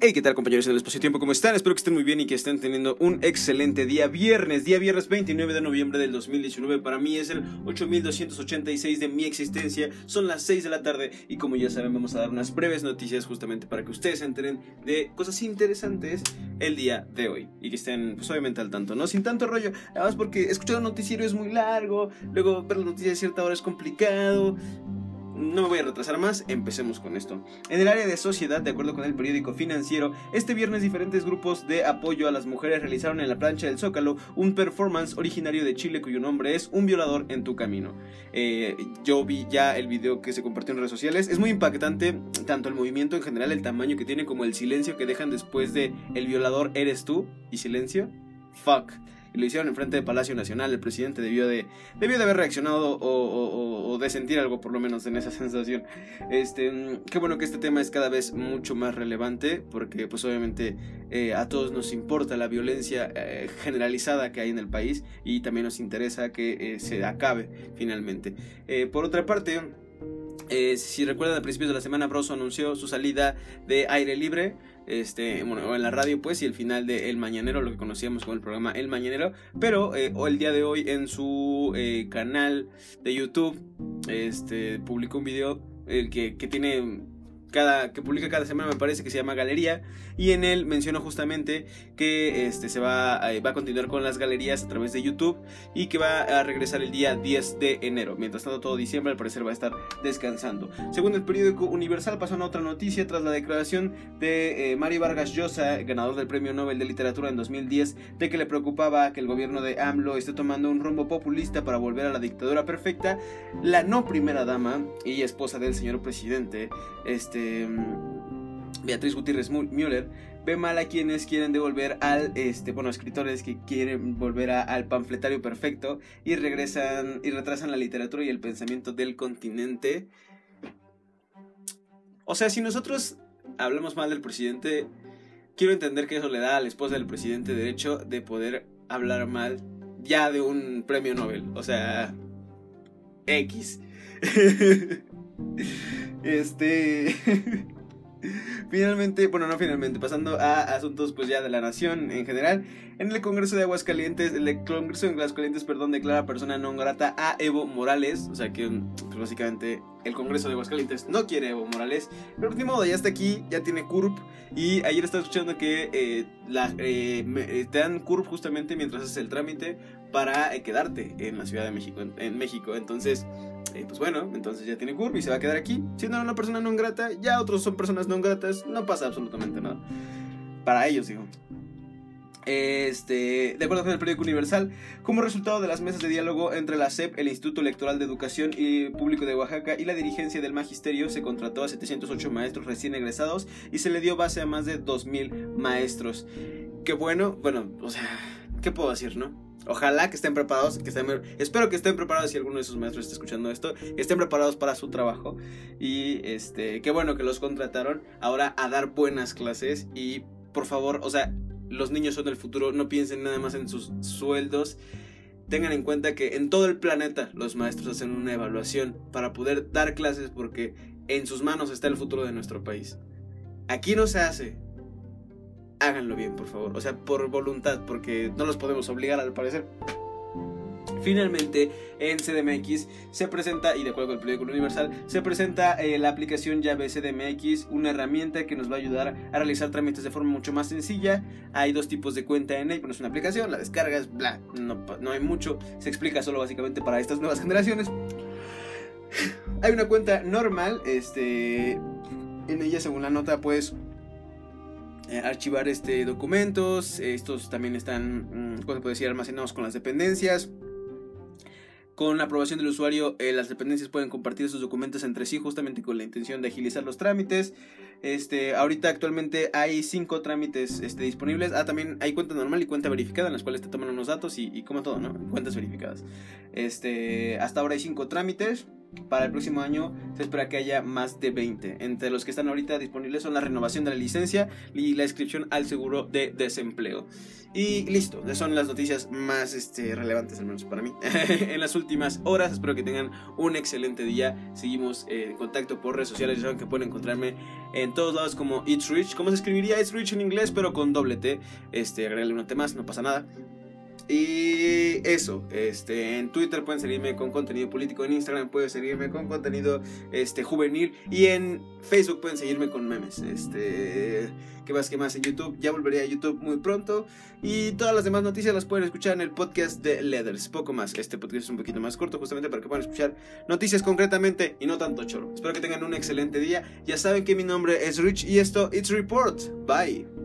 Hey, ¿qué tal compañeros en el espacio-tiempo? ¿Cómo están? Espero que estén muy bien y que estén teniendo un excelente día viernes, día viernes 29 de noviembre del 2019. Para mí es el 8286 de mi existencia, son las 6 de la tarde y como ya saben vamos a dar unas breves noticias justamente para que ustedes se enteren de cosas interesantes el día de hoy y que estén pues obviamente al tanto, ¿no? Sin tanto rollo, además porque escuchar un noticiero es muy largo, luego ver la noticia a cierta hora es complicado, no me voy a retrasar más, empecemos con esto. En el área de sociedad, de acuerdo con el periódico financiero, este viernes diferentes grupos de apoyo a las mujeres realizaron en la plancha del Zócalo un performance originario de Chile cuyo nombre es Un violador en tu camino. Eh, yo vi ya el video que se compartió en redes sociales, es muy impactante tanto el movimiento en general, el tamaño que tiene como el silencio que dejan después de El violador eres tú y silencio. Fuck lo hicieron en frente de Palacio Nacional. El presidente debió de, debió de haber reaccionado o, de sentir algo, por lo menos, en esa sensación. Este, mm, qué bueno que este tema es cada vez mucho más relevante, porque, pues, obviamente, eh, a todos nos importa la violencia eh, generalizada que hay en el país y también nos interesa que eh, se acabe finalmente. por otra parte, si recuerdan, a principios de la semana, Broso anunció su salida de aire libre este, bueno, en la radio pues y el final de El Mañanero, lo que conocíamos como el programa El Mañanero, pero eh, el día de hoy en su eh, canal de YouTube este, publicó un video el que, que tiene cada, que publica cada semana, me parece que se llama Galería, y en él menciona justamente que este, se va, a, va a continuar con las galerías a través de YouTube y que va a regresar el día 10 de enero. Mientras tanto, todo diciembre al parecer va a estar descansando. Según el periódico Universal, pasó una otra noticia tras la declaración de eh, Mari Vargas Llosa, ganador del Premio Nobel de Literatura en 2010, de que le preocupaba que el gobierno de AMLO esté tomando un rumbo populista para volver a la dictadura perfecta. La no primera dama y esposa del señor presidente, este, este, Beatriz Gutiérrez Müller ve mal a quienes quieren devolver al, este, bueno, escritores que quieren volver al panfletario perfecto y regresan y retrasan la literatura y el pensamiento del continente. O sea, si nosotros hablamos mal del presidente, quiero entender que eso le da a la esposa del presidente derecho de poder hablar mal ya de un premio Nobel. O sea, X. Este. Finalmente, bueno, no finalmente, pasando a asuntos pues ya de la nación en general. En el Congreso de Aguascalientes, el Congreso de Aguascalientes, perdón, declara persona no grata a Evo Morales. O sea que pues, básicamente el Congreso de Aguascalientes no quiere Evo Morales. Pero de modo, ya está aquí, ya tiene CURP. Y ayer estaba escuchando que eh, eh, eh, te dan CURP justamente mientras haces el trámite para quedarte en la Ciudad de México. En, México. Entonces, pues bueno, entonces ya tiene CURP y se va a quedar aquí. Siendo una persona no grata, ya otros son personas no gratas, no pasa absolutamente nada. Para ellos, digo. Este, de acuerdo con el periódico Universal, como resultado de las mesas de diálogo entre la SEP, el Instituto Electoral de Educación y Público de Oaxaca y la dirigencia del magisterio, se contrató a 708 maestros recién egresados y se le dio base a más de 2.000 maestros. Qué bueno, bueno, o sea, ¿qué puedo decir, no? Ojalá que estén preparados, que estén, espero que estén preparados si alguno de sus maestros está escuchando esto, estén preparados para su trabajo y este, qué bueno que los contrataron ahora a dar buenas clases y por favor, o sea, los niños son el futuro, no piensen nada más en sus sueldos. Tengan en cuenta que en todo el planeta los maestros hacen una evaluación para poder dar clases porque en sus manos está el futuro de nuestro país. Aquí no se hace. Háganlo bien, por favor. O sea, por voluntad, porque no los podemos obligar al parecer. Finalmente, en CDMX se presenta, y de acuerdo con el periódico Universal, se presenta eh, la aplicación llave CDMX, una herramienta que nos va a ayudar a realizar trámites de forma mucho más sencilla. Hay dos tipos de cuenta en él, pero es una aplicación, la descargas, bla, no, no hay mucho, se explica solo básicamente para estas nuevas generaciones. hay una cuenta normal, este, en ella según la nota, pues eh, archivar este documentos. Estos también están, mm, ¿cómo se decir? Almacenados con las dependencias. Con la aprobación del usuario, eh, las dependencias pueden compartir sus documentos entre sí justamente con la intención de agilizar los trámites. Este, ahorita actualmente hay cinco trámites este, disponibles. Ah, también hay cuenta normal y cuenta verificada en las cuales te toman unos datos y, como todo, ¿no? Cuentas verificadas. Este, hasta ahora hay cinco trámites. Para el próximo año se espera que haya más de 20. Entre los que están ahorita disponibles son la renovación de la licencia y la inscripción al seguro de desempleo. Y listo, son las noticias más este, relevantes, al menos para mí, en las últimas horas. Espero que tengan un excelente día. Seguimos en contacto por redes sociales. Ya saben que pueden encontrarme en todos lados como It's Rich. ¿Cómo se escribiría It's Rich en inglés? Pero con doble T. Este, agregarle un T más, no pasa nada. Y eso, este, en Twitter pueden seguirme con contenido político, en Instagram pueden seguirme con contenido este, juvenil y en Facebook pueden seguirme con memes. Este, ¿Qué más? ¿Qué más? En YouTube, ya volveré a YouTube muy pronto. Y todas las demás noticias las pueden escuchar en el podcast de Leathers. Poco más, este podcast es un poquito más corto justamente para que puedan escuchar noticias concretamente y no tanto choro. Espero que tengan un excelente día. Ya saben que mi nombre es Rich y esto, It's Report. Bye.